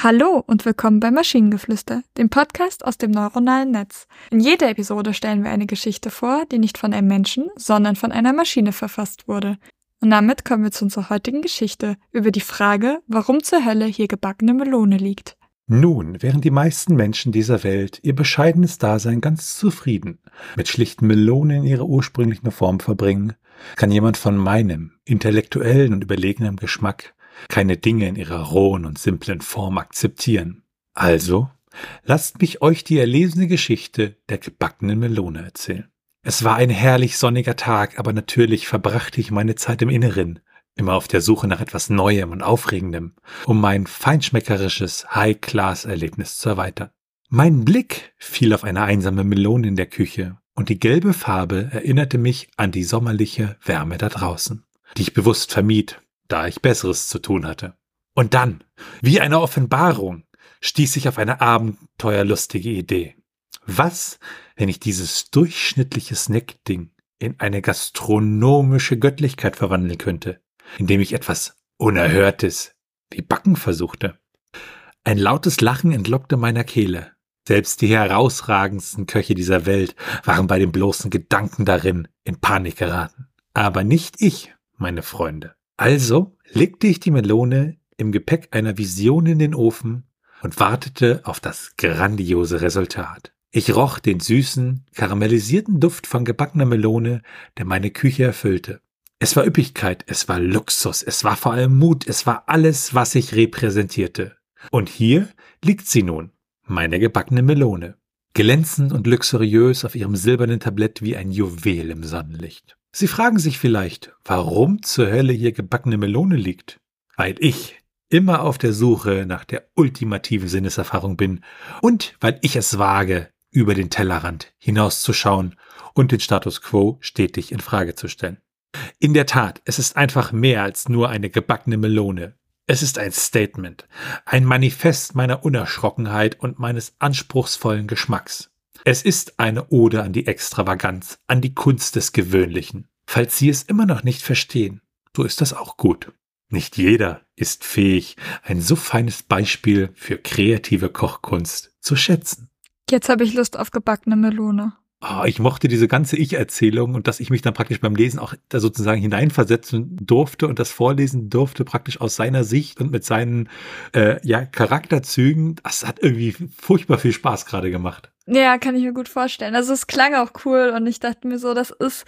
Hallo und willkommen bei Maschinengeflüster, dem Podcast aus dem neuronalen Netz. In jeder Episode stellen wir eine Geschichte vor, die nicht von einem Menschen, sondern von einer Maschine verfasst wurde. Und damit kommen wir zu unserer heutigen Geschichte über die Frage, warum zur Hölle hier gebackene Melone liegt. Nun, während die meisten Menschen dieser Welt ihr bescheidenes Dasein ganz zufrieden mit schlichten Melonen in ihrer ursprünglichen Form verbringen, kann jemand von meinem intellektuellen und überlegenen Geschmack keine Dinge in ihrer rohen und simplen Form akzeptieren. Also, lasst mich euch die erlesene Geschichte der gebackenen Melone erzählen. Es war ein herrlich sonniger Tag, aber natürlich verbrachte ich meine Zeit im Inneren, immer auf der Suche nach etwas Neuem und Aufregendem, um mein feinschmeckerisches High-Class-Erlebnis zu erweitern. Mein Blick fiel auf eine einsame Melone in der Küche, und die gelbe Farbe erinnerte mich an die sommerliche Wärme da draußen, die ich bewusst vermied, da ich Besseres zu tun hatte. Und dann, wie eine Offenbarung, stieß ich auf eine abenteuerlustige Idee. Was, wenn ich dieses durchschnittliche Snackding in eine gastronomische Göttlichkeit verwandeln könnte, indem ich etwas Unerhörtes wie Backen versuchte? Ein lautes Lachen entlockte meiner Kehle. Selbst die herausragendsten Köche dieser Welt waren bei dem bloßen Gedanken darin in Panik geraten. Aber nicht ich, meine Freunde. Also legte ich die Melone im Gepäck einer Vision in den Ofen und wartete auf das grandiose Resultat. Ich roch den süßen, karamellisierten Duft von gebackener Melone, der meine Küche erfüllte. Es war Üppigkeit, es war Luxus, es war vor allem Mut, es war alles, was ich repräsentierte. Und hier liegt sie nun, meine gebackene Melone, glänzend und luxuriös auf ihrem silbernen Tablett wie ein Juwel im Sonnenlicht. Sie fragen sich vielleicht, warum zur Hölle hier gebackene Melone liegt. Weil ich immer auf der Suche nach der ultimativen Sinneserfahrung bin und weil ich es wage, über den Tellerrand hinauszuschauen und den Status quo stetig in Frage zu stellen. In der Tat, es ist einfach mehr als nur eine gebackene Melone. Es ist ein Statement, ein Manifest meiner Unerschrockenheit und meines anspruchsvollen Geschmacks. Es ist eine Ode an die Extravaganz, an die Kunst des Gewöhnlichen. Falls Sie es immer noch nicht verstehen, so ist das auch gut. Nicht jeder ist fähig, ein so feines Beispiel für kreative Kochkunst zu schätzen. Jetzt habe ich Lust auf gebackene Melone. Oh, ich mochte diese ganze Ich-Erzählung und dass ich mich dann praktisch beim Lesen auch da sozusagen hineinversetzen durfte und das vorlesen durfte, praktisch aus seiner Sicht und mit seinen äh, ja, Charakterzügen. Das hat irgendwie furchtbar viel Spaß gerade gemacht. Ja, kann ich mir gut vorstellen. Also es klang auch cool und ich dachte mir so, das ist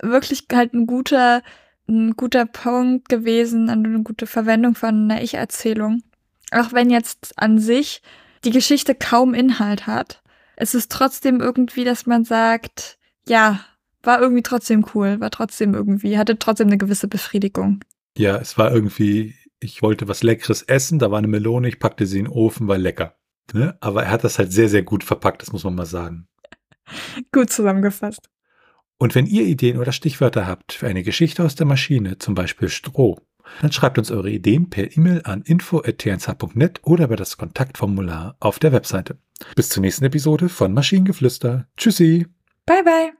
wirklich halt ein guter, ein guter Punkt gewesen, eine gute Verwendung von einer Ich-Erzählung. Auch wenn jetzt an sich die Geschichte kaum Inhalt hat es ist trotzdem irgendwie, dass man sagt, ja, war irgendwie trotzdem cool, war trotzdem irgendwie, hatte trotzdem eine gewisse Befriedigung. Ja, es war irgendwie, ich wollte was Leckeres essen, da war eine Melone, ich packte sie in den Ofen, war lecker. Ne? Aber er hat das halt sehr, sehr gut verpackt, das muss man mal sagen. gut zusammengefasst. Und wenn ihr Ideen oder Stichwörter habt für eine Geschichte aus der Maschine, zum Beispiel Stroh, dann schreibt uns eure Ideen per E-Mail an info.tnsh.net oder über das Kontaktformular auf der Webseite. Bis zur nächsten Episode von Maschinengeflüster. Tschüssi. Bye bye.